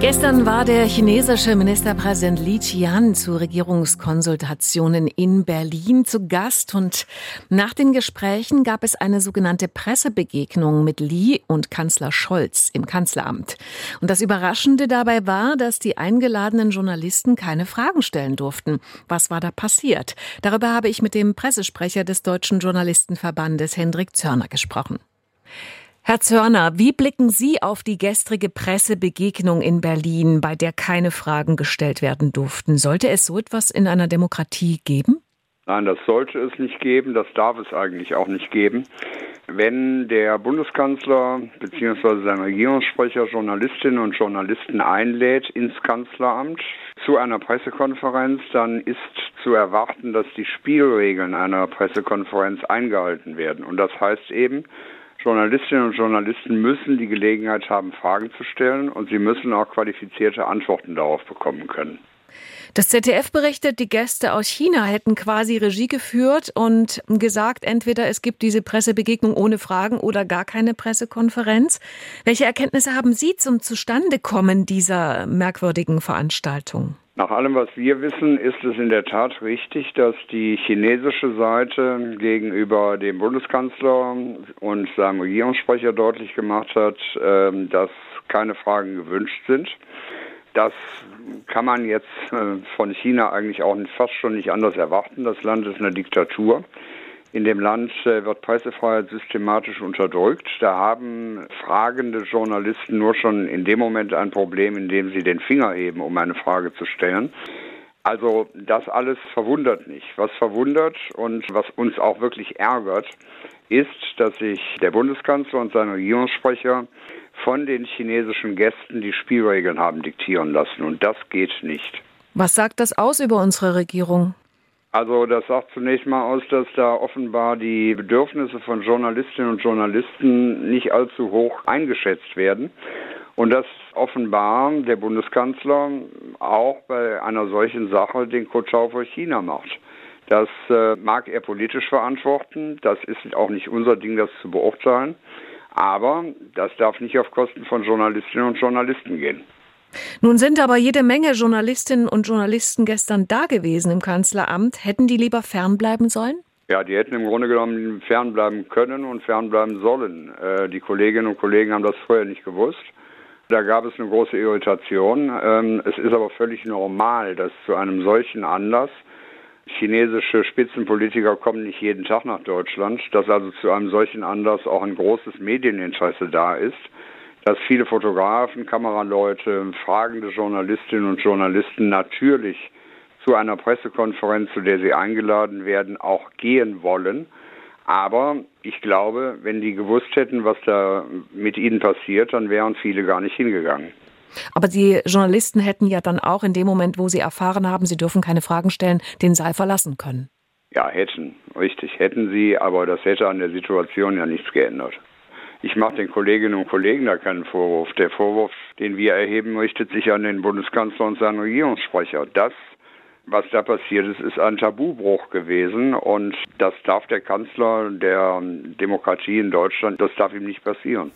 Gestern war der chinesische Ministerpräsident Li Qian zu Regierungskonsultationen in Berlin zu Gast und nach den Gesprächen gab es eine sogenannte Pressebegegnung mit Li und Kanzler Scholz im Kanzleramt. Und das Überraschende dabei war, dass die eingeladenen Journalisten keine Fragen stellen durften. Was war da passiert? Darüber habe ich mit dem Pressesprecher des Deutschen Journalistenverbandes Hendrik Zörner gesprochen. Herr Zörner, wie blicken Sie auf die gestrige Pressebegegnung in Berlin, bei der keine Fragen gestellt werden durften? Sollte es so etwas in einer Demokratie geben? Nein, das sollte es nicht geben, das darf es eigentlich auch nicht geben. Wenn der Bundeskanzler bzw. sein Regierungssprecher Journalistinnen und Journalisten einlädt ins Kanzleramt zu einer Pressekonferenz, dann ist zu erwarten, dass die Spielregeln einer Pressekonferenz eingehalten werden. Und das heißt eben, Journalistinnen und Journalisten müssen die Gelegenheit haben, Fragen zu stellen und sie müssen auch qualifizierte Antworten darauf bekommen können. Das ZDF berichtet, die Gäste aus China hätten quasi Regie geführt und gesagt, entweder es gibt diese Pressebegegnung ohne Fragen oder gar keine Pressekonferenz. Welche Erkenntnisse haben Sie zum Zustandekommen dieser merkwürdigen Veranstaltung? Nach allem, was wir wissen, ist es in der Tat richtig, dass die chinesische Seite gegenüber dem Bundeskanzler und seinem Regierungssprecher deutlich gemacht hat, ähm, dass keine Fragen gewünscht sind. Das kann man jetzt äh, von China eigentlich auch fast schon nicht anders erwarten. Das Land ist eine Diktatur. In dem Land äh, wird Pressefreiheit systematisch unterdrückt. Da haben fragende Journalisten nur schon in dem Moment ein Problem, in dem sie den Finger heben, um eine Frage zu stellen. Also das alles verwundert nicht. Was verwundert und was uns auch wirklich ärgert, ist, dass sich der Bundeskanzler und sein Regierungssprecher von den chinesischen Gästen die Spielregeln haben diktieren lassen. Und das geht nicht. Was sagt das aus über unsere Regierung? Also das sagt zunächst mal aus, dass da offenbar die Bedürfnisse von Journalistinnen und Journalisten nicht allzu hoch eingeschätzt werden und dass offenbar der Bundeskanzler auch bei einer solchen Sache den Kotschau für China macht. Das äh, mag er politisch verantworten, das ist auch nicht unser Ding, das zu beurteilen, aber das darf nicht auf Kosten von Journalistinnen und Journalisten gehen. Nun sind aber jede Menge Journalistinnen und Journalisten gestern da gewesen im Kanzleramt. Hätten die lieber fernbleiben sollen? Ja, die hätten im Grunde genommen fernbleiben können und fernbleiben sollen. Äh, die Kolleginnen und Kollegen haben das vorher nicht gewusst. Da gab es eine große Irritation. Ähm, es ist aber völlig normal, dass zu einem solchen Anlass chinesische Spitzenpolitiker kommen nicht jeden Tag nach Deutschland, dass also zu einem solchen Anlass auch ein großes Medieninteresse da ist dass viele Fotografen, Kameraleute, fragende Journalistinnen und Journalisten natürlich zu einer Pressekonferenz, zu der sie eingeladen werden, auch gehen wollen. Aber ich glaube, wenn die gewusst hätten, was da mit ihnen passiert, dann wären viele gar nicht hingegangen. Aber die Journalisten hätten ja dann auch in dem Moment, wo sie erfahren haben, sie dürfen keine Fragen stellen, den Saal verlassen können. Ja, hätten, richtig, hätten sie, aber das hätte an der Situation ja nichts geändert. Ich mache den Kolleginnen und Kollegen da keinen Vorwurf. Der Vorwurf, den wir erheben, richtet sich an den Bundeskanzler und seinen Regierungssprecher. Das, was da passiert ist, ist ein Tabubruch gewesen und das darf der Kanzler der Demokratie in Deutschland, das darf ihm nicht passieren.